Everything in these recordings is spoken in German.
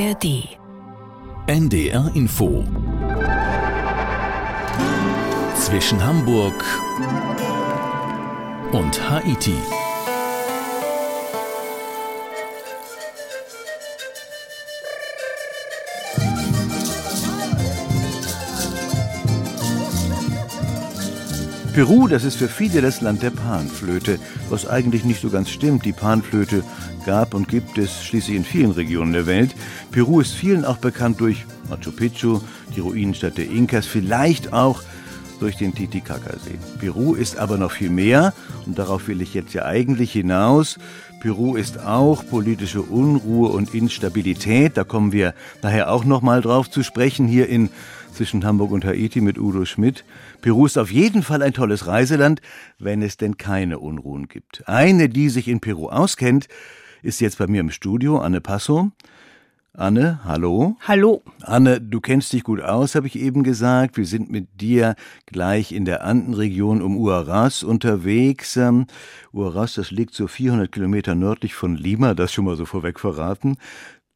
ARD. NDR Info. Zwischen Hamburg und Haiti. Peru, das ist für viele das Land der Panflöte, was eigentlich nicht so ganz stimmt. Die Panflöte gab und gibt es schließlich in vielen Regionen der Welt. Peru ist vielen auch bekannt durch Machu Picchu, die Ruinenstadt der Inkas, vielleicht auch durch den Titicacasee. Peru ist aber noch viel mehr und darauf will ich jetzt ja eigentlich hinaus. Peru ist auch politische Unruhe und Instabilität. Da kommen wir nachher auch noch mal drauf zu sprechen hier in zwischen Hamburg und Haiti mit Udo Schmidt. Peru ist auf jeden Fall ein tolles Reiseland, wenn es denn keine Unruhen gibt. Eine, die sich in Peru auskennt, ist jetzt bei mir im Studio, Anne Passo. Anne, hallo. Hallo. Anne, du kennst dich gut aus, habe ich eben gesagt. Wir sind mit dir gleich in der Andenregion um Uaraz unterwegs. Ähm, Uaraz, das liegt so 400 Kilometer nördlich von Lima, das schon mal so vorweg verraten.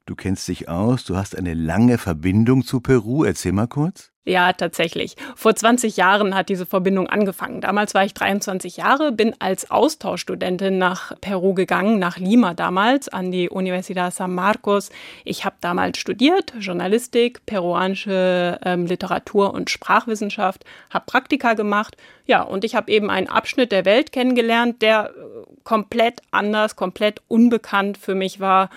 Du kennst dich aus, du hast eine lange Verbindung zu Peru. Erzähl mal kurz. Ja, tatsächlich. Vor 20 Jahren hat diese Verbindung angefangen. Damals war ich 23 Jahre, bin als Austauschstudentin nach Peru gegangen, nach Lima damals, an die Universidad San Marcos. Ich habe damals studiert, Journalistik, peruanische ähm, Literatur und Sprachwissenschaft, habe Praktika gemacht. Ja, und ich habe eben einen Abschnitt der Welt kennengelernt, der äh, komplett anders, komplett unbekannt für mich war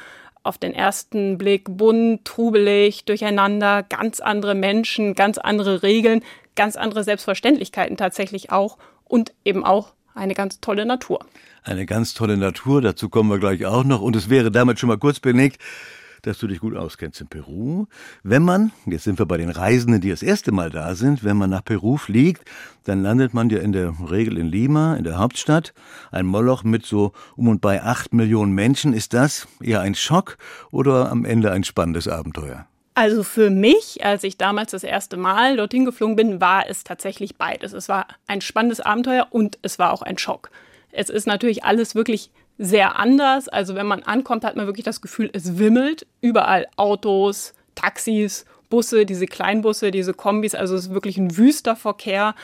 auf den ersten Blick bunt, trubelig, durcheinander, ganz andere Menschen, ganz andere Regeln, ganz andere Selbstverständlichkeiten tatsächlich auch und eben auch eine ganz tolle Natur. Eine ganz tolle Natur, dazu kommen wir gleich auch noch. Und es wäre damit schon mal kurz belegt, dass du dich gut auskennst in Peru. Wenn man, jetzt sind wir bei den Reisenden, die das erste Mal da sind, wenn man nach Peru fliegt, dann landet man ja in der Regel in Lima, in der Hauptstadt. Ein Moloch mit so um und bei acht Millionen Menschen. Ist das eher ein Schock oder am Ende ein spannendes Abenteuer? Also für mich, als ich damals das erste Mal dorthin geflogen bin, war es tatsächlich beides. Es war ein spannendes Abenteuer und es war auch ein Schock. Es ist natürlich alles wirklich sehr anders. Also wenn man ankommt, hat man wirklich das Gefühl, es wimmelt. Überall Autos, Taxis, Busse, diese Kleinbusse, diese Kombis. Also es ist wirklich ein wüster Verkehr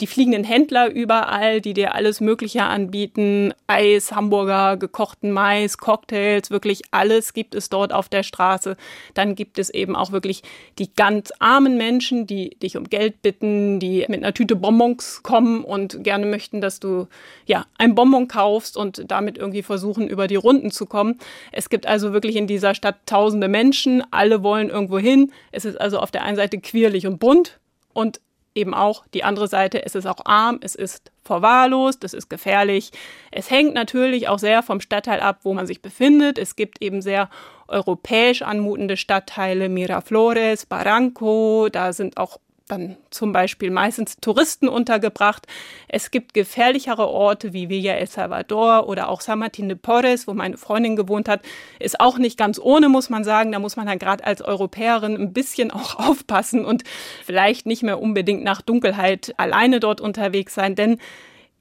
die fliegenden Händler überall, die dir alles Mögliche anbieten. Eis, Hamburger, gekochten Mais, Cocktails, wirklich alles gibt es dort auf der Straße. Dann gibt es eben auch wirklich die ganz armen Menschen, die dich um Geld bitten, die mit einer Tüte Bonbons kommen und gerne möchten, dass du ja ein Bonbon kaufst und damit irgendwie versuchen, über die Runden zu kommen. Es gibt also wirklich in dieser Stadt tausende Menschen, alle wollen irgendwo hin. Es ist also auf der einen Seite quirlig und bunt und eben auch die andere Seite, es ist auch arm, es ist verwahrlost, es ist gefährlich. Es hängt natürlich auch sehr vom Stadtteil ab, wo man sich befindet. Es gibt eben sehr europäisch anmutende Stadtteile, Miraflores, Barranco, da sind auch dann zum Beispiel meistens Touristen untergebracht. Es gibt gefährlichere Orte wie Villa El Salvador oder auch San Martín de Porres, wo meine Freundin gewohnt hat. Ist auch nicht ganz ohne, muss man sagen. Da muss man dann gerade als Europäerin ein bisschen auch aufpassen und vielleicht nicht mehr unbedingt nach Dunkelheit alleine dort unterwegs sein, denn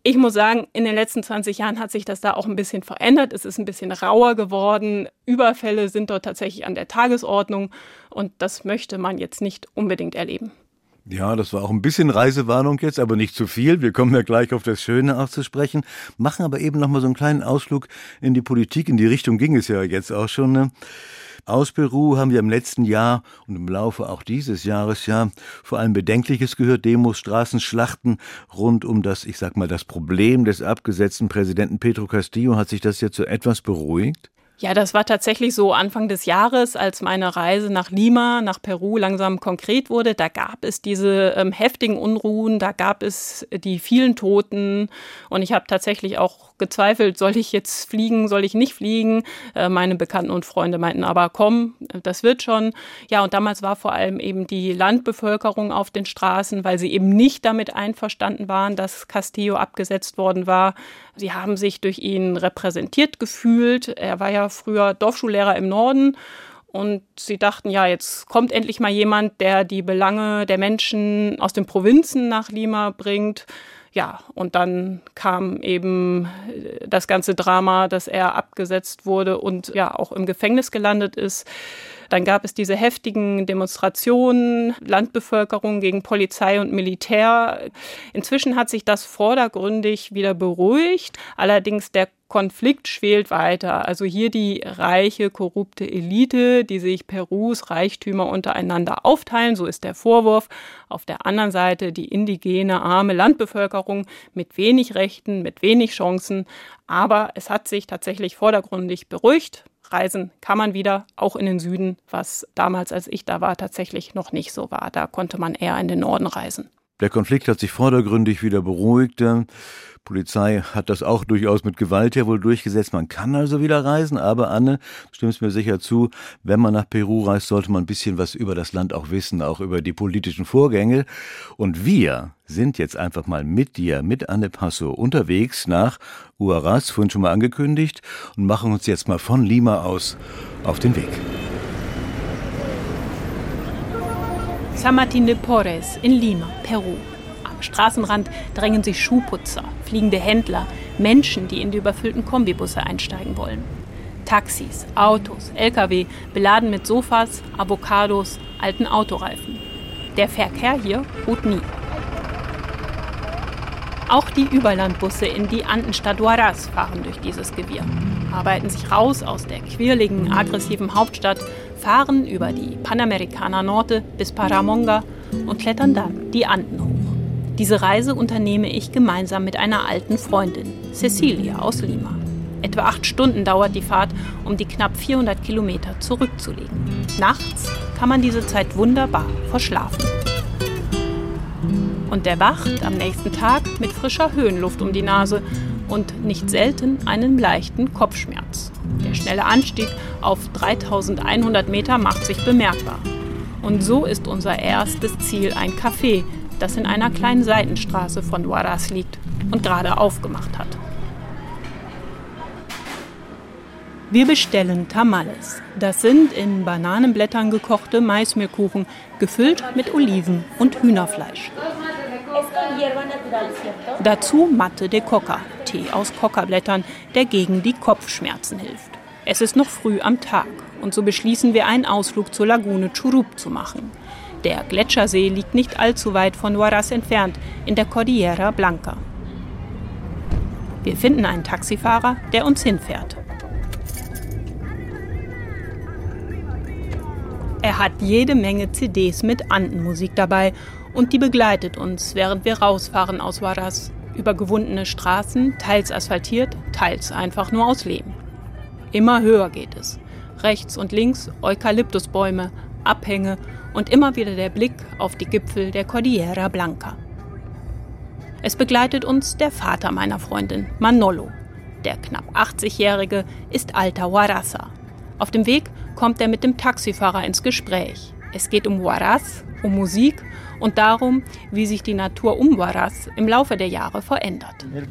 ich muss sagen, in den letzten 20 Jahren hat sich das da auch ein bisschen verändert. Es ist ein bisschen rauer geworden. Überfälle sind dort tatsächlich an der Tagesordnung und das möchte man jetzt nicht unbedingt erleben. Ja, das war auch ein bisschen Reisewarnung jetzt, aber nicht zu viel. Wir kommen ja gleich auf das Schöne auch zu sprechen, machen aber eben noch mal so einen kleinen Ausflug in die Politik. In die Richtung ging es ja jetzt auch schon. Ne? Aus Peru haben wir im letzten Jahr und im Laufe auch dieses Jahres ja vor allem Bedenkliches gehört, Demos, Straßenschlachten rund um das, ich sag mal, das Problem des abgesetzten Präsidenten Pedro Castillo. Hat sich das jetzt so etwas beruhigt? Ja, das war tatsächlich so Anfang des Jahres, als meine Reise nach Lima, nach Peru langsam konkret wurde. Da gab es diese ähm, heftigen Unruhen, da gab es die vielen Toten und ich habe tatsächlich auch gezweifelt, soll ich jetzt fliegen, soll ich nicht fliegen? Äh, meine Bekannten und Freunde meinten aber, komm, das wird schon. Ja, und damals war vor allem eben die Landbevölkerung auf den Straßen, weil sie eben nicht damit einverstanden waren, dass Castillo abgesetzt worden war. Sie haben sich durch ihn repräsentiert gefühlt. Er war ja früher Dorfschullehrer im Norden. Und sie dachten, ja, jetzt kommt endlich mal jemand, der die Belange der Menschen aus den Provinzen nach Lima bringt. Ja, und dann kam eben das ganze Drama, dass er abgesetzt wurde und ja auch im Gefängnis gelandet ist. Dann gab es diese heftigen Demonstrationen, Landbevölkerung gegen Polizei und Militär. Inzwischen hat sich das vordergründig wieder beruhigt. Allerdings der Konflikt schwelt weiter. Also hier die reiche, korrupte Elite, die sich Perus Reichtümer untereinander aufteilen, so ist der Vorwurf. Auf der anderen Seite die indigene, arme Landbevölkerung mit wenig Rechten, mit wenig Chancen. Aber es hat sich tatsächlich vordergründig beruhigt reisen kann man wieder, auch in den Süden, was damals, als ich da war, tatsächlich noch nicht so war. Da konnte man eher in den Norden reisen. Der Konflikt hat sich vordergründig wieder beruhigt. Polizei hat das auch durchaus mit Gewalt ja wohl durchgesetzt. Man kann also wieder reisen, aber Anne, stimmst mir sicher zu, wenn man nach Peru reist, sollte man ein bisschen was über das Land auch wissen, auch über die politischen Vorgänge. Und wir sind jetzt einfach mal mit dir, mit Anne Passo unterwegs nach Huaraz, vorhin schon mal angekündigt, und machen uns jetzt mal von Lima aus auf den Weg. San Martín de Porres in Lima, Peru. Am Straßenrand drängen sich Schuhputzer, fliegende Händler, Menschen, die in die überfüllten Kombibusse einsteigen wollen. Taxis, Autos, Lkw, beladen mit Sofas, Avocados, alten Autoreifen. Der Verkehr hier ruht nie. Auch die Überlandbusse in die Andenstadt Huaraz fahren durch dieses Gewirr, arbeiten sich raus aus der quirligen, aggressiven Hauptstadt, fahren über die Panamericana Norte bis Paramonga und klettern dann die Anden hoch. Diese Reise unternehme ich gemeinsam mit einer alten Freundin, Cecilia aus Lima. Etwa acht Stunden dauert die Fahrt, um die knapp 400 Kilometer zurückzulegen. Nachts kann man diese Zeit wunderbar verschlafen und der wacht am nächsten Tag mit frischer Höhenluft um die Nase und nicht selten einen leichten Kopfschmerz. Der schnelle Anstieg auf 3100 Meter macht sich bemerkbar. Und so ist unser erstes Ziel ein Café, das in einer kleinen Seitenstraße von Huaraz liegt und gerade aufgemacht hat. Wir bestellen Tamales. Das sind in Bananenblättern gekochte Maismehlkuchen, gefüllt mit Oliven und Hühnerfleisch. Dazu Matte de Coca, Tee aus Coca-Blättern, der gegen die Kopfschmerzen hilft. Es ist noch früh am Tag und so beschließen wir einen Ausflug zur Lagune Churup zu machen. Der Gletschersee liegt nicht allzu weit von Huaraz entfernt, in der Cordillera Blanca. Wir finden einen Taxifahrer, der uns hinfährt. Er hat jede Menge CDs mit Andenmusik dabei und die begleitet uns, während wir rausfahren aus Huaraz. Über gewundene Straßen, teils asphaltiert, teils einfach nur aus Lehm. Immer höher geht es. Rechts und links Eukalyptusbäume, Abhänge und immer wieder der Blick auf die Gipfel der Cordillera Blanca. Es begleitet uns der Vater meiner Freundin, Manolo. Der knapp 80-Jährige ist alter Huaraza. Auf dem Weg kommt er mit dem Taxifahrer ins Gespräch. Es geht um Huaraz, um Musik und darum, wie sich die Natur um Huaraz im Laufe der Jahre verändert. Der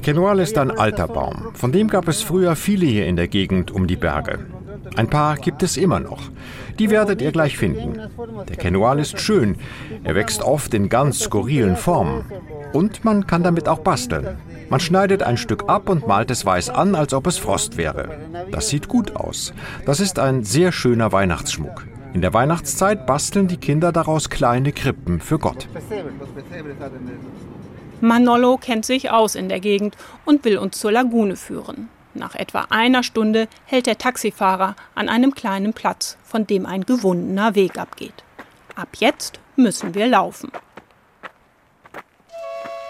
Quenual ist ein alter Baum. Von dem gab es früher viele hier in der Gegend um die Berge. Ein paar gibt es immer noch. Die werdet ihr gleich finden. Der Quenual ist schön. Er wächst oft in ganz skurrilen Formen. Und man kann damit auch basteln. Man schneidet ein Stück ab und malt es weiß an, als ob es Frost wäre. Das sieht gut aus. Das ist ein sehr schöner Weihnachtsschmuck. In der Weihnachtszeit basteln die Kinder daraus kleine Krippen für Gott. Manolo kennt sich aus in der Gegend und will uns zur Lagune führen. Nach etwa einer Stunde hält der Taxifahrer an einem kleinen Platz, von dem ein gewundener Weg abgeht. Ab jetzt müssen wir laufen.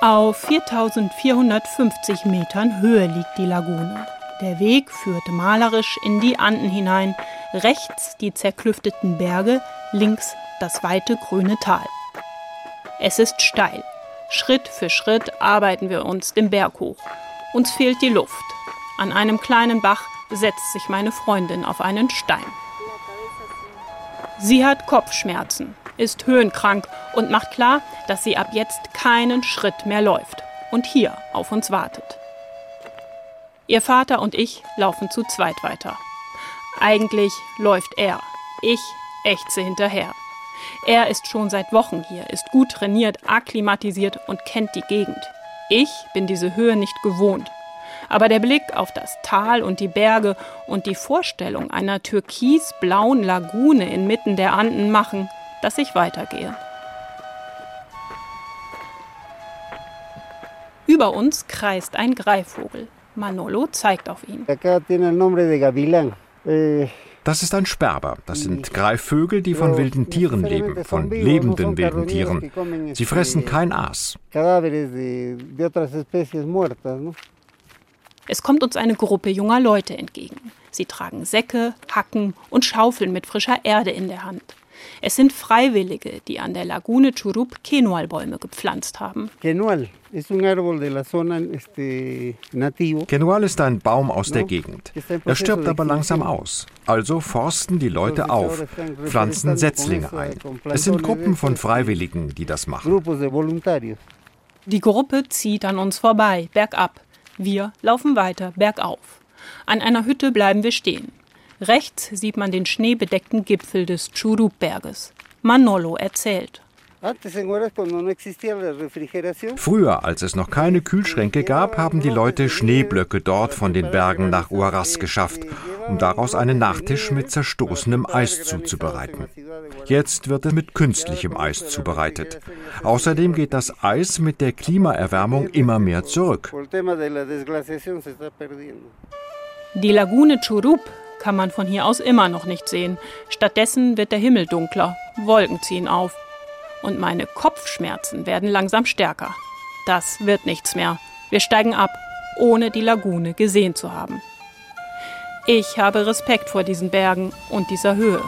Auf 4450 Metern Höhe liegt die Lagune. Der Weg führt malerisch in die Anden hinein, rechts die zerklüfteten Berge, links das weite grüne Tal. Es ist steil. Schritt für Schritt arbeiten wir uns den Berg hoch. Uns fehlt die Luft. An einem kleinen Bach setzt sich meine Freundin auf einen Stein. Sie hat Kopfschmerzen, ist höhenkrank und macht klar, dass sie ab jetzt keinen Schritt mehr läuft und hier auf uns wartet. Ihr Vater und ich laufen zu zweit weiter. Eigentlich läuft er. Ich ächze hinterher. Er ist schon seit Wochen hier, ist gut trainiert, akklimatisiert und kennt die Gegend. Ich bin diese Höhe nicht gewohnt. Aber der Blick auf das Tal und die Berge und die Vorstellung einer türkisblauen Lagune inmitten der Anden machen, dass ich weitergehe. Über uns kreist ein Greifvogel. Manolo zeigt auf ihn. Eh, das ist ein Sperber. Das sind Greifvögel, die von wilden Tieren leben, von lebenden wilden Tieren. Sie fressen kein Aas. Es kommt uns eine Gruppe junger Leute entgegen. Sie tragen Säcke, Hacken und Schaufeln mit frischer Erde in der Hand. Es sind Freiwillige, die an der Lagune Churup Quenualbäume gepflanzt haben. Quenual ist ein Baum aus der Gegend. Er stirbt aber langsam aus. Also forsten die Leute auf, pflanzen Setzlinge ein. Es sind Gruppen von Freiwilligen, die das machen. Die Gruppe zieht an uns vorbei, bergab. Wir laufen weiter, bergauf. An einer Hütte bleiben wir stehen. Rechts sieht man den schneebedeckten Gipfel des Churup-Berges. Manolo erzählt. Früher, als es noch keine Kühlschränke gab, haben die Leute Schneeblöcke dort von den Bergen nach Huaraz geschafft, um daraus einen Nachtisch mit zerstoßenem Eis zuzubereiten. Jetzt wird es mit künstlichem Eis zubereitet. Außerdem geht das Eis mit der Klimaerwärmung immer mehr zurück. Die Lagune Churup kann man von hier aus immer noch nicht sehen. Stattdessen wird der Himmel dunkler, Wolken ziehen auf. Und meine Kopfschmerzen werden langsam stärker. Das wird nichts mehr. Wir steigen ab, ohne die Lagune gesehen zu haben. Ich habe Respekt vor diesen Bergen und dieser Höhe.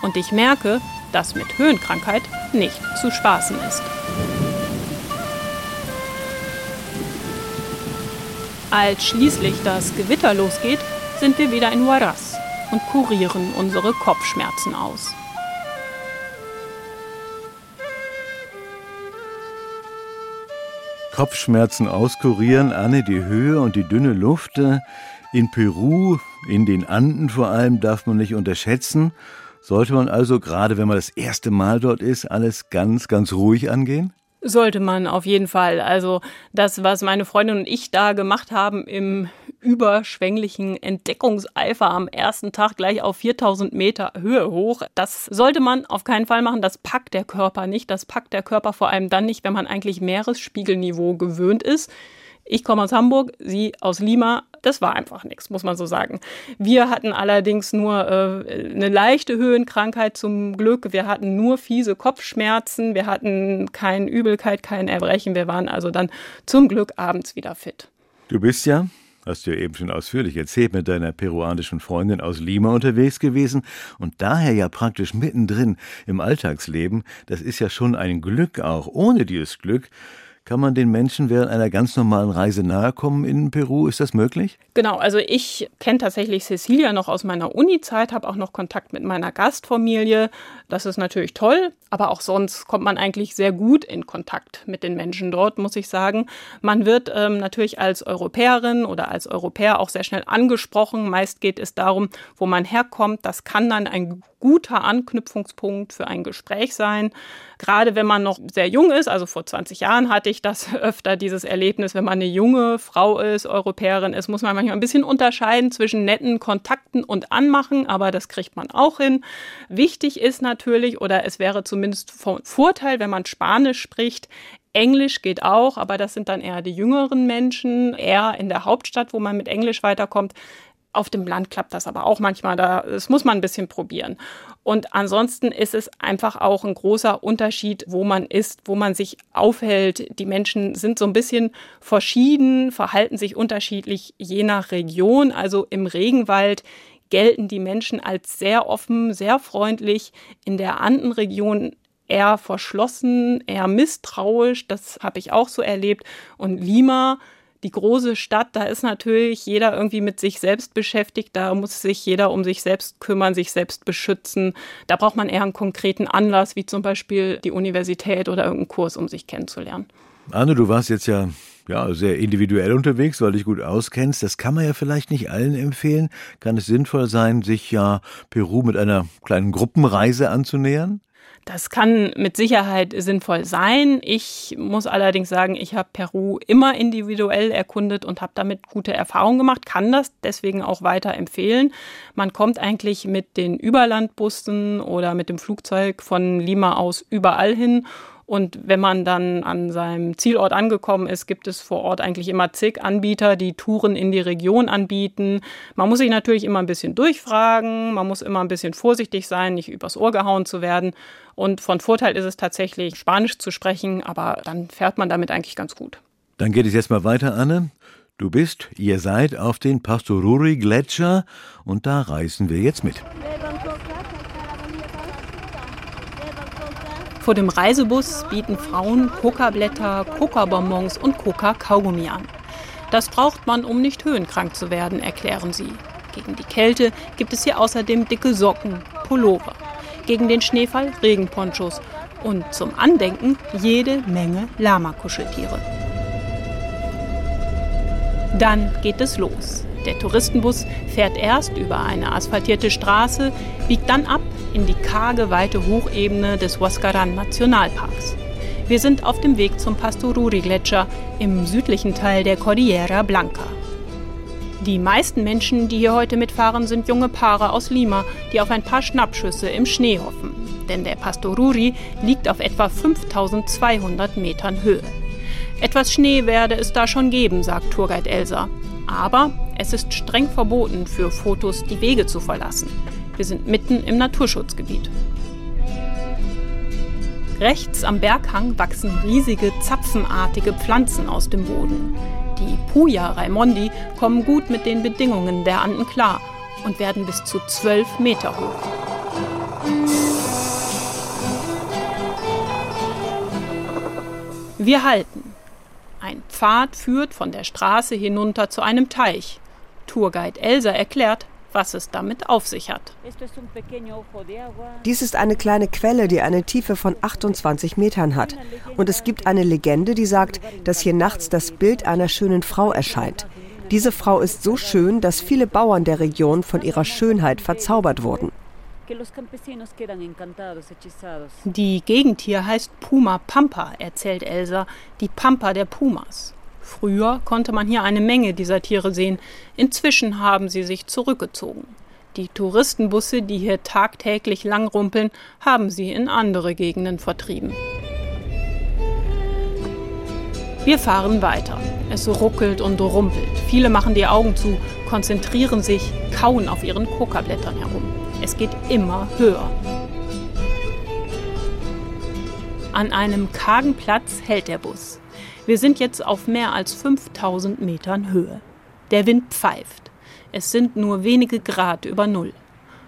Und ich merke, dass mit Höhenkrankheit nicht zu spaßen ist. Als schließlich das Gewitter losgeht, sind wir wieder in Huaraz und kurieren unsere Kopfschmerzen aus. Kopfschmerzen auskurieren, Anne, die Höhe und die dünne Luft. Äh, in Peru, in den Anden vor allem, darf man nicht unterschätzen. Sollte man also, gerade wenn man das erste Mal dort ist, alles ganz, ganz ruhig angehen? Sollte man auf jeden Fall. Also das, was meine Freundin und ich da gemacht haben im überschwänglichen Entdeckungseifer am ersten Tag gleich auf 4000 Meter Höhe hoch, das sollte man auf keinen Fall machen. Das packt der Körper nicht. Das packt der Körper vor allem dann nicht, wenn man eigentlich Meeresspiegelniveau gewöhnt ist. Ich komme aus Hamburg, sie aus Lima. Das war einfach nichts, muss man so sagen. Wir hatten allerdings nur äh, eine leichte Höhenkrankheit zum Glück. Wir hatten nur fiese Kopfschmerzen. Wir hatten keine Übelkeit, kein Erbrechen. Wir waren also dann zum Glück abends wieder fit. Du bist ja, hast du ja eben schon ausführlich erzählt, mit deiner peruanischen Freundin aus Lima unterwegs gewesen und daher ja praktisch mittendrin im Alltagsleben. Das ist ja schon ein Glück auch. Ohne dieses Glück kann man den Menschen während einer ganz normalen Reise nahe kommen in Peru? Ist das möglich? Genau, also ich kenne tatsächlich Cecilia noch aus meiner Uni-Zeit, habe auch noch Kontakt mit meiner Gastfamilie. Das ist natürlich toll, aber auch sonst kommt man eigentlich sehr gut in Kontakt mit den Menschen dort, muss ich sagen. Man wird ähm, natürlich als Europäerin oder als Europäer auch sehr schnell angesprochen. Meist geht es darum, wo man herkommt. Das kann dann ein guter Anknüpfungspunkt für ein Gespräch sein. Gerade wenn man noch sehr jung ist, also vor 20 Jahren hatte ich das öfter, dieses Erlebnis, wenn man eine junge Frau ist, Europäerin ist, muss man manchmal ein bisschen unterscheiden zwischen netten Kontakten und Anmachen, aber das kriegt man auch hin. Wichtig ist natürlich, oder es wäre zumindest von Vorteil, wenn man Spanisch spricht, Englisch geht auch, aber das sind dann eher die jüngeren Menschen, eher in der Hauptstadt, wo man mit Englisch weiterkommt. Auf dem Land klappt das aber auch manchmal. Da, das muss man ein bisschen probieren. Und ansonsten ist es einfach auch ein großer Unterschied, wo man ist, wo man sich aufhält. Die Menschen sind so ein bisschen verschieden, verhalten sich unterschiedlich je nach Region. Also im Regenwald gelten die Menschen als sehr offen, sehr freundlich. In der Andenregion eher verschlossen, eher misstrauisch. Das habe ich auch so erlebt. Und Lima die große Stadt, da ist natürlich jeder irgendwie mit sich selbst beschäftigt, da muss sich jeder um sich selbst kümmern, sich selbst beschützen. Da braucht man eher einen konkreten Anlass, wie zum Beispiel die Universität oder irgendeinen Kurs, um sich kennenzulernen. Anne, du warst jetzt ja ja, sehr individuell unterwegs, weil dich gut auskennst. Das kann man ja vielleicht nicht allen empfehlen. Kann es sinnvoll sein, sich ja Peru mit einer kleinen Gruppenreise anzunähern? Das kann mit Sicherheit sinnvoll sein. Ich muss allerdings sagen, ich habe Peru immer individuell erkundet und habe damit gute Erfahrungen gemacht, kann das deswegen auch weiter empfehlen. Man kommt eigentlich mit den Überlandbussen oder mit dem Flugzeug von Lima aus überall hin und wenn man dann an seinem Zielort angekommen ist, gibt es vor Ort eigentlich immer zig Anbieter, die Touren in die Region anbieten. Man muss sich natürlich immer ein bisschen durchfragen, man muss immer ein bisschen vorsichtig sein, nicht übers Ohr gehauen zu werden. Und von Vorteil ist es tatsächlich, Spanisch zu sprechen, aber dann fährt man damit eigentlich ganz gut. Dann geht es jetzt mal weiter, Anne. Du bist, ihr seid auf den Pastoruri Gletscher und da reisen wir jetzt mit. Vor dem Reisebus bieten Frauen Coca-Blätter, Coca-Bonbons und Coca-Kaugummi an. Das braucht man, um nicht höhenkrank zu werden, erklären sie. Gegen die Kälte gibt es hier außerdem dicke Socken, Pullover. Gegen den Schneefall Regenponchos und zum Andenken jede Menge Lama-Kuscheltiere. Dann geht es los. Der Touristenbus fährt erst über eine asphaltierte Straße, biegt dann ab in die karge, weite Hochebene des Huascaran Nationalparks. Wir sind auf dem Weg zum Pastoruri-Gletscher im südlichen Teil der Cordillera Blanca. Die meisten Menschen, die hier heute mitfahren, sind junge Paare aus Lima, die auf ein paar Schnappschüsse im Schnee hoffen. Denn der Pastoruri liegt auf etwa 5200 Metern Höhe. Etwas Schnee werde es da schon geben, sagt Tourguide Elsa. Aber es ist streng verboten, für Fotos die Wege zu verlassen. Wir sind mitten im Naturschutzgebiet. Rechts am Berghang wachsen riesige zapfenartige Pflanzen aus dem Boden. Die Puya Raimondi kommen gut mit den Bedingungen der Anden klar und werden bis zu 12 Meter hoch. Wir halten. Ein Pfad führt von der Straße hinunter zu einem Teich. Tourguide Elsa erklärt, was es damit auf sich hat. Dies ist eine kleine Quelle, die eine Tiefe von 28 Metern hat. Und es gibt eine Legende, die sagt, dass hier nachts das Bild einer schönen Frau erscheint. Diese Frau ist so schön, dass viele Bauern der Region von ihrer Schönheit verzaubert wurden. Die Gegend hier heißt Puma Pampa, erzählt Elsa, die Pampa der Pumas. Früher konnte man hier eine Menge dieser Tiere sehen, inzwischen haben sie sich zurückgezogen. Die Touristenbusse, die hier tagtäglich langrumpeln, haben sie in andere Gegenden vertrieben. Wir fahren weiter. Es ruckelt und rumpelt. Viele machen die Augen zu, konzentrieren sich, kauen auf ihren Kokablättern herum. Es geht immer höher. An einem kargen Platz hält der Bus. Wir sind jetzt auf mehr als 5000 Metern Höhe. Der Wind pfeift. Es sind nur wenige Grad über Null.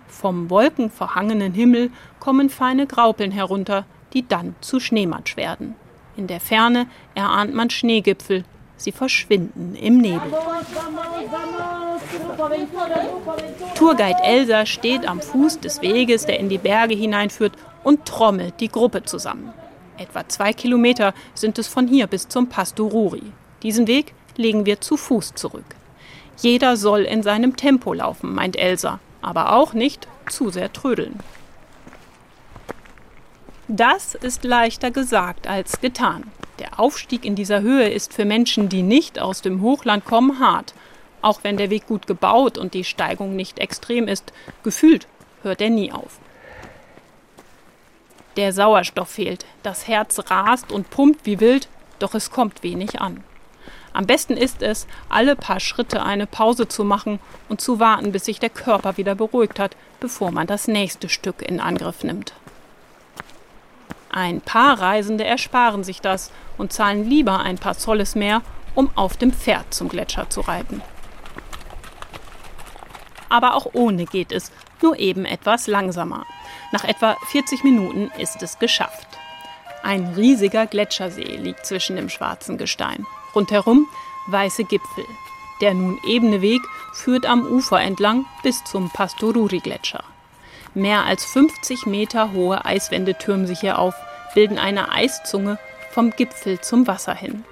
Vom wolkenverhangenen Himmel kommen feine Graupeln herunter, die dann zu Schneematsch werden. In der Ferne erahnt man Schneegipfel. Sie verschwinden im Nebel. Tourguide Elsa steht am Fuß des Weges, der in die Berge hineinführt, und trommelt die Gruppe zusammen. Etwa zwei Kilometer sind es von hier bis zum Pastoruri. Diesen Weg legen wir zu Fuß zurück. Jeder soll in seinem Tempo laufen, meint Elsa, aber auch nicht zu sehr trödeln. Das ist leichter gesagt als getan. Der Aufstieg in dieser Höhe ist für Menschen, die nicht aus dem Hochland kommen, hart. Auch wenn der Weg gut gebaut und die Steigung nicht extrem ist, gefühlt hört er nie auf. Der Sauerstoff fehlt, das Herz rast und pumpt wie wild, doch es kommt wenig an. Am besten ist es, alle paar Schritte eine Pause zu machen und zu warten, bis sich der Körper wieder beruhigt hat, bevor man das nächste Stück in Angriff nimmt. Ein paar Reisende ersparen sich das und zahlen lieber ein paar Zolles mehr, um auf dem Pferd zum Gletscher zu reiten aber auch ohne geht es, nur eben etwas langsamer. Nach etwa 40 Minuten ist es geschafft. Ein riesiger Gletschersee liegt zwischen dem schwarzen Gestein. Rundherum weiße Gipfel. Der nun ebene Weg führt am Ufer entlang bis zum Pastoruri-Gletscher. Mehr als 50 Meter hohe Eiswände türmen sich hier auf, bilden eine Eiszunge vom Gipfel zum Wasser hin.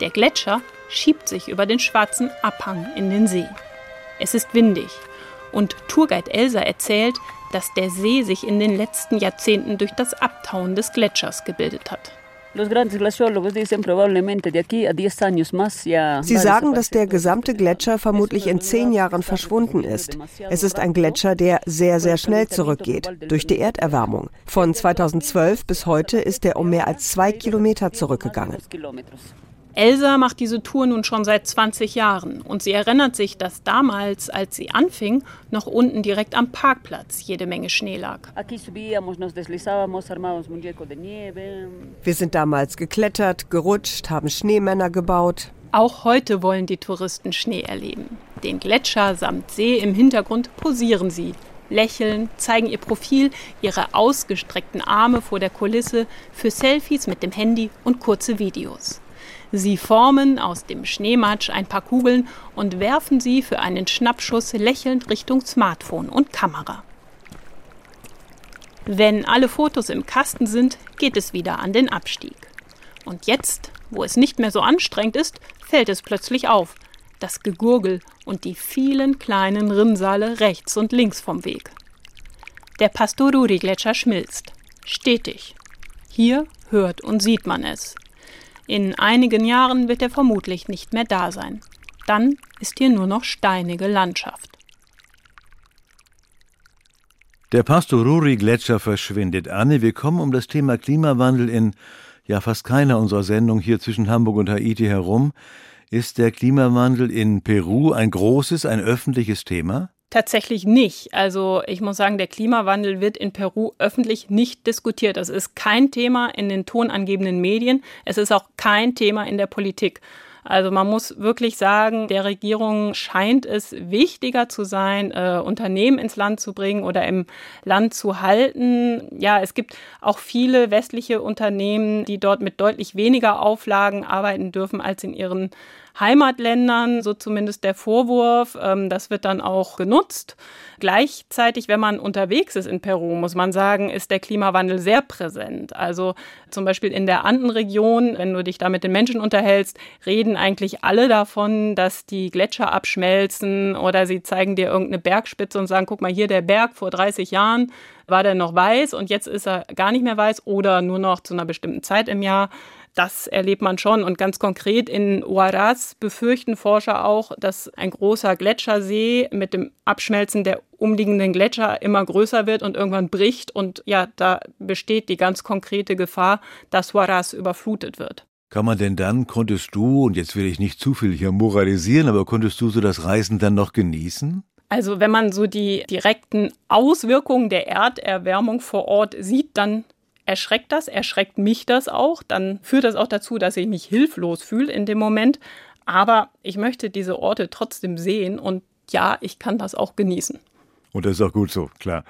Der Gletscher schiebt sich über den schwarzen Abhang in den See. Es ist windig Und Tourguide Elsa erzählt, dass der See sich in den letzten Jahrzehnten durch das Abtauen des Gletschers gebildet hat. Sie sagen, dass der gesamte Gletscher vermutlich in zehn Jahren verschwunden ist. Es ist ein Gletscher, der sehr, sehr schnell zurückgeht durch die Erderwärmung. Von 2012 bis heute ist er um mehr als zwei Kilometer zurückgegangen. Elsa macht diese Tour nun schon seit 20 Jahren und sie erinnert sich, dass damals, als sie anfing, noch unten direkt am Parkplatz jede Menge Schnee lag. Wir sind damals geklettert, gerutscht, haben Schneemänner gebaut. Auch heute wollen die Touristen Schnee erleben. Den Gletscher samt See im Hintergrund posieren sie, lächeln, zeigen ihr Profil, ihre ausgestreckten Arme vor der Kulisse für Selfies mit dem Handy und kurze Videos. Sie formen aus dem Schneematsch ein paar Kugeln und werfen sie für einen Schnappschuss lächelnd Richtung Smartphone und Kamera. Wenn alle Fotos im Kasten sind, geht es wieder an den Abstieg. Und jetzt, wo es nicht mehr so anstrengend ist, fällt es plötzlich auf. Das Gegurgel und die vielen kleinen Rinnsale rechts und links vom Weg. Der Pastoruri-Gletscher schmilzt. Stetig. Hier hört und sieht man es. In einigen Jahren wird er vermutlich nicht mehr da sein. Dann ist hier nur noch steinige Landschaft. Der Pastoruri-Gletscher verschwindet. Anne, wir kommen um das Thema Klimawandel in ja fast keiner unserer Sendungen hier zwischen Hamburg und Haiti herum. Ist der Klimawandel in Peru ein großes, ein öffentliches Thema? Tatsächlich nicht. Also ich muss sagen, der Klimawandel wird in Peru öffentlich nicht diskutiert. Das ist kein Thema in den tonangebenden Medien. Es ist auch kein Thema in der Politik. Also man muss wirklich sagen, der Regierung scheint es wichtiger zu sein, äh, Unternehmen ins Land zu bringen oder im Land zu halten. Ja, es gibt auch viele westliche Unternehmen, die dort mit deutlich weniger Auflagen arbeiten dürfen als in ihren Heimatländern, so zumindest der Vorwurf. Ähm, das wird dann auch genutzt. Gleichzeitig, wenn man unterwegs ist in Peru, muss man sagen, ist der Klimawandel sehr präsent. Also zum Beispiel in der Andenregion, wenn du dich da mit den Menschen unterhältst, reden eigentlich alle davon, dass die Gletscher abschmelzen oder sie zeigen dir irgendeine Bergspitze und sagen, guck mal hier der Berg vor 30 Jahren war der noch weiß und jetzt ist er gar nicht mehr weiß oder nur noch zu einer bestimmten Zeit im Jahr. Das erlebt man schon. Und ganz konkret in Huaraz befürchten Forscher auch, dass ein großer Gletschersee mit dem Abschmelzen der umliegenden Gletscher immer größer wird und irgendwann bricht. Und ja, da besteht die ganz konkrete Gefahr, dass Huaraz überflutet wird. Kann man denn dann, konntest du, und jetzt will ich nicht zu viel hier moralisieren, aber konntest du so das Reisen dann noch genießen? Also wenn man so die direkten Auswirkungen der Erderwärmung vor Ort sieht, dann erschreckt das, erschreckt mich das auch. Dann führt das auch dazu, dass ich mich hilflos fühle in dem Moment. Aber ich möchte diese Orte trotzdem sehen und ja, ich kann das auch genießen. Und das ist auch gut so, klar.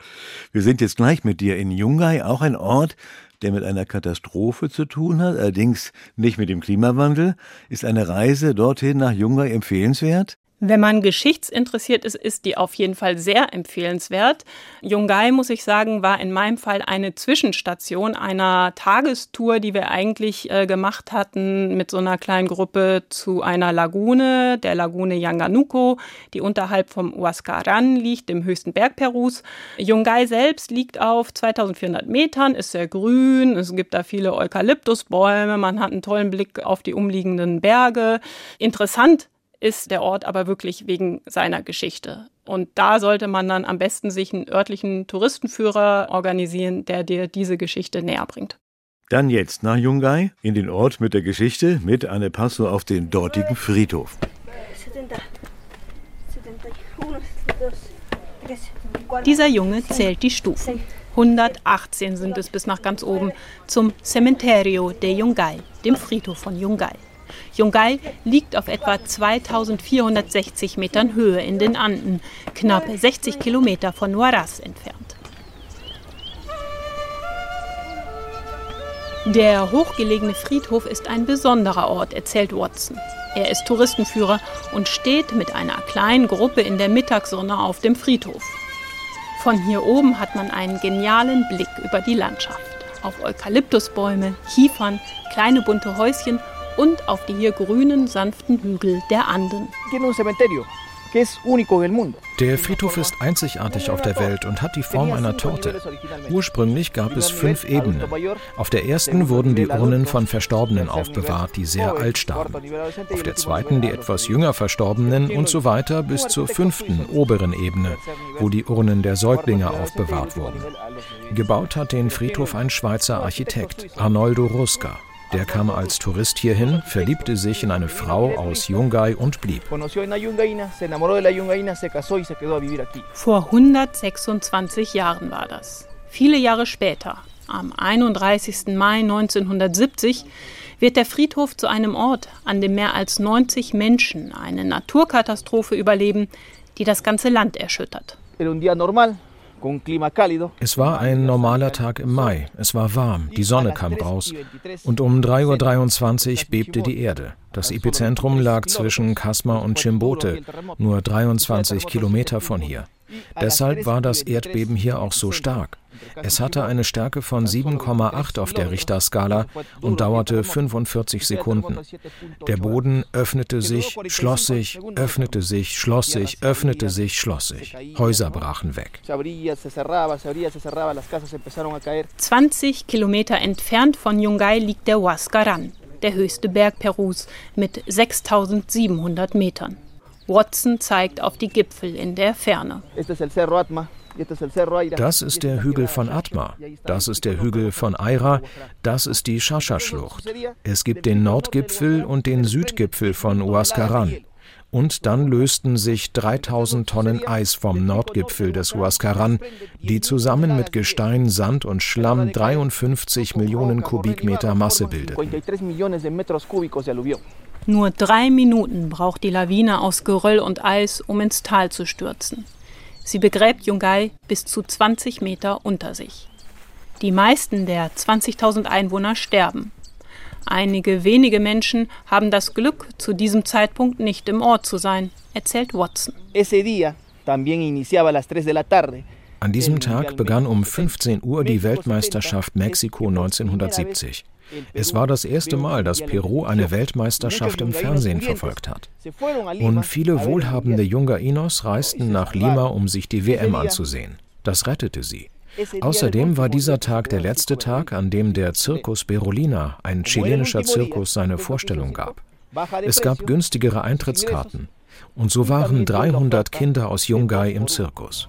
Wir sind jetzt gleich mit dir in Yungay, auch ein Ort, der mit einer Katastrophe zu tun hat, allerdings nicht mit dem Klimawandel. Ist eine Reise dorthin nach Yungay empfehlenswert? Wenn man geschichtsinteressiert ist, ist die auf jeden Fall sehr empfehlenswert. Yungay, muss ich sagen, war in meinem Fall eine Zwischenstation einer Tagestour, die wir eigentlich äh, gemacht hatten mit so einer kleinen Gruppe zu einer Lagune, der Lagune Yanganuco, die unterhalb vom Huascaran liegt, dem höchsten Berg Perus. Yungay selbst liegt auf 2400 Metern, ist sehr grün, es gibt da viele Eukalyptusbäume, man hat einen tollen Blick auf die umliegenden Berge. Interessant ist der Ort aber wirklich wegen seiner Geschichte. Und da sollte man dann am besten sich einen örtlichen Touristenführer organisieren, der dir diese Geschichte näher bringt. Dann jetzt nach Yungay, in den Ort mit der Geschichte, mit Anne Passo auf den dortigen Friedhof. Dieser Junge zählt die Stufen. 118 sind es bis nach ganz oben zum Cementerio de Yungay, dem Friedhof von Yungay. Yungay liegt auf etwa 2460 Metern Höhe in den Anden, knapp 60 Kilometer von Huaraz entfernt. Der hochgelegene Friedhof ist ein besonderer Ort, erzählt Watson. Er ist Touristenführer und steht mit einer kleinen Gruppe in der Mittagssonne auf dem Friedhof. Von hier oben hat man einen genialen Blick über die Landschaft. Auf Eukalyptusbäume, Kiefern, kleine bunte Häuschen und auf die hier grünen, sanften Hügel der Anden. Der Friedhof ist einzigartig auf der Welt und hat die Form einer Torte. Ursprünglich gab es fünf Ebenen. Auf der ersten wurden die Urnen von Verstorbenen aufbewahrt, die sehr alt starben. Auf der zweiten die etwas jünger Verstorbenen und so weiter bis zur fünften, oberen Ebene, wo die Urnen der Säuglinge aufbewahrt wurden. Gebaut hat den Friedhof ein Schweizer Architekt, Arnoldo Rusca. Der kam als Tourist hierhin, verliebte sich in eine Frau aus Yungay und blieb. Vor 126 Jahren war das. Viele Jahre später, am 31. Mai 1970, wird der Friedhof zu einem Ort, an dem mehr als 90 Menschen eine Naturkatastrophe überleben, die das ganze Land erschüttert. Es war ein normaler Tag im Mai. Es war warm, die Sonne kam raus. Und um 3.23 Uhr bebte die Erde. Das Epizentrum lag zwischen Kasma und Chimbote, nur 23 Kilometer von hier. Deshalb war das Erdbeben hier auch so stark. Es hatte eine Stärke von 7,8 auf der Richterskala und dauerte 45 Sekunden. Der Boden öffnete sich, schloss sich, öffnete sich, schloss sich, öffnete sich, schloss sich. Häuser brachen weg. 20 Kilometer entfernt von Yungay liegt der Huascaran, der höchste Berg Perus mit 6700 Metern. Watson zeigt auf die Gipfel in der Ferne. Das ist der Hügel von Atma, das ist der Hügel von Aira, das ist die Shasha-Schlucht. Es gibt den Nordgipfel und den Südgipfel von Huascaran. Und dann lösten sich 3000 Tonnen Eis vom Nordgipfel des Huascaran, die zusammen mit Gestein, Sand und Schlamm 53 Millionen Kubikmeter Masse bildeten. Nur drei Minuten braucht die Lawine aus Geröll und Eis, um ins Tal zu stürzen. Sie begräbt Yungay bis zu 20 Meter unter sich. Die meisten der 20.000 Einwohner sterben. Einige wenige Menschen haben das Glück, zu diesem Zeitpunkt nicht im Ort zu sein, erzählt Watson. An diesem Tag begann um 15 Uhr die Weltmeisterschaft Mexiko 1970. Es war das erste Mal, dass Peru eine Weltmeisterschaft im Fernsehen verfolgt hat. Und viele wohlhabende Jungainos reisten nach Lima, um sich die WM anzusehen. Das rettete sie. Außerdem war dieser Tag der letzte Tag, an dem der Circus Berolina, ein chilenischer Zirkus, seine Vorstellung gab. Es gab günstigere Eintrittskarten. Und so waren 300 Kinder aus Yungay im Zirkus.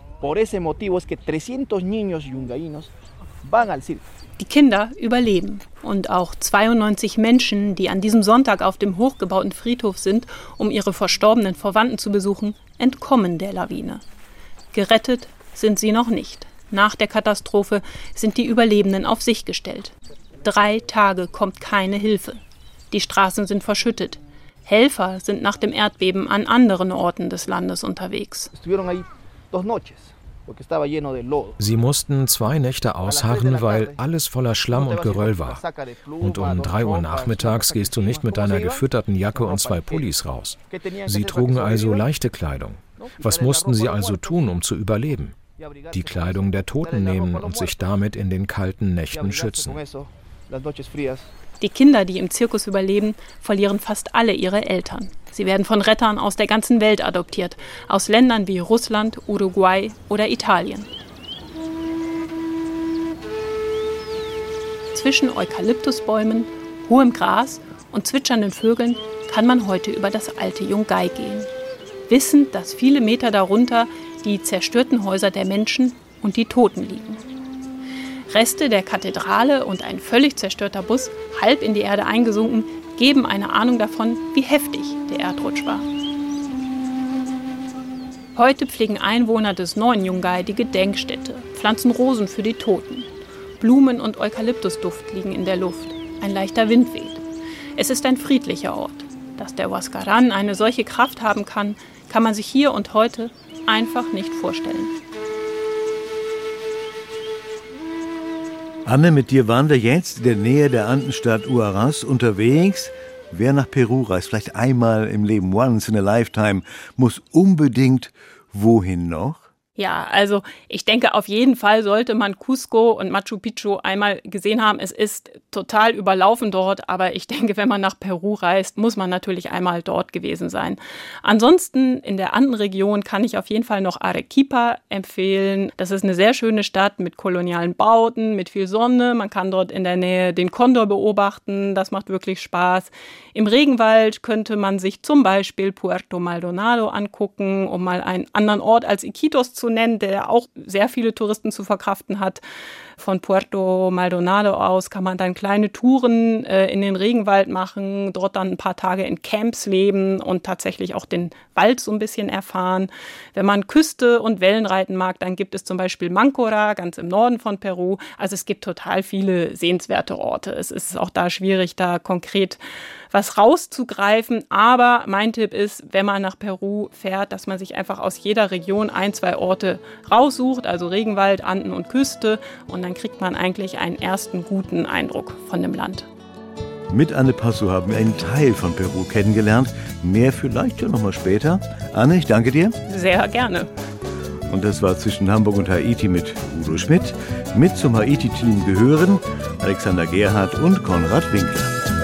Die Kinder überleben. Und auch 92 Menschen, die an diesem Sonntag auf dem hochgebauten Friedhof sind, um ihre verstorbenen Verwandten zu besuchen, entkommen der Lawine. Gerettet sind sie noch nicht. Nach der Katastrophe sind die Überlebenden auf sich gestellt. Drei Tage kommt keine Hilfe. Die Straßen sind verschüttet. Helfer sind nach dem Erdbeben an anderen Orten des Landes unterwegs. Sie mussten zwei Nächte ausharren, weil alles voller Schlamm und Geröll war. Und um drei Uhr nachmittags gehst du nicht mit deiner gefütterten Jacke und zwei Pullis raus. Sie trugen also leichte Kleidung. Was mussten sie also tun, um zu überleben? Die Kleidung der Toten nehmen und sich damit in den kalten Nächten schützen. Die Kinder, die im Zirkus überleben, verlieren fast alle ihre Eltern. Sie werden von Rettern aus der ganzen Welt adoptiert, aus Ländern wie Russland, Uruguay oder Italien. Zwischen Eukalyptusbäumen, hohem Gras und zwitschernden Vögeln kann man heute über das alte Yungay gehen, wissend, dass viele Meter darunter die zerstörten Häuser der Menschen und die Toten liegen. Reste der Kathedrale und ein völlig zerstörter Bus, halb in die Erde eingesunken, geben eine Ahnung davon, wie heftig der Erdrutsch war. Heute pflegen Einwohner des neuen Yungay die Gedenkstätte, pflanzen Rosen für die Toten. Blumen und Eukalyptusduft liegen in der Luft. Ein leichter Wind weht. Es ist ein friedlicher Ort. Dass der Huascaran eine solche Kraft haben kann, kann man sich hier und heute einfach nicht vorstellen. Anne, mit dir waren wir jetzt in der Nähe der Andenstadt Uaras unterwegs. Wer nach Peru reist, vielleicht einmal im Leben, once in a lifetime, muss unbedingt wohin noch? Ja, also ich denke, auf jeden Fall sollte man Cusco und Machu Picchu einmal gesehen haben. Es ist total überlaufen dort, aber ich denke, wenn man nach Peru reist, muss man natürlich einmal dort gewesen sein. Ansonsten in der anderen Region kann ich auf jeden Fall noch Arequipa empfehlen. Das ist eine sehr schöne Stadt mit kolonialen Bauten, mit viel Sonne. Man kann dort in der Nähe den Kondor beobachten. Das macht wirklich Spaß. Im Regenwald könnte man sich zum Beispiel Puerto Maldonado angucken, um mal einen anderen Ort als Iquitos zu nennen, der auch sehr viele Touristen zu verkraften hat. Von Puerto Maldonado aus kann man dann kleine Touren äh, in den Regenwald machen, dort dann ein paar Tage in Camps leben und tatsächlich auch den Wald so ein bisschen erfahren. Wenn man Küste und Wellenreiten mag, dann gibt es zum Beispiel Mancora, ganz im Norden von Peru. Also es gibt total viele sehenswerte Orte. Es ist auch da schwierig, da konkret was rauszugreifen. Aber mein Tipp ist, wenn man nach Peru fährt, dass man sich einfach aus jeder Region ein, zwei Orte raussucht, also Regenwald, Anden und Küste. Und dann kriegt man eigentlich einen ersten guten Eindruck von dem Land. Mit Anne Passo haben wir einen Teil von Peru kennengelernt. Mehr vielleicht ja nochmal später. Anne, ich danke dir. Sehr gerne. Und das war zwischen Hamburg und Haiti mit Udo Schmidt. Mit zum Haiti-Team gehören Alexander Gerhardt und Konrad Winkler.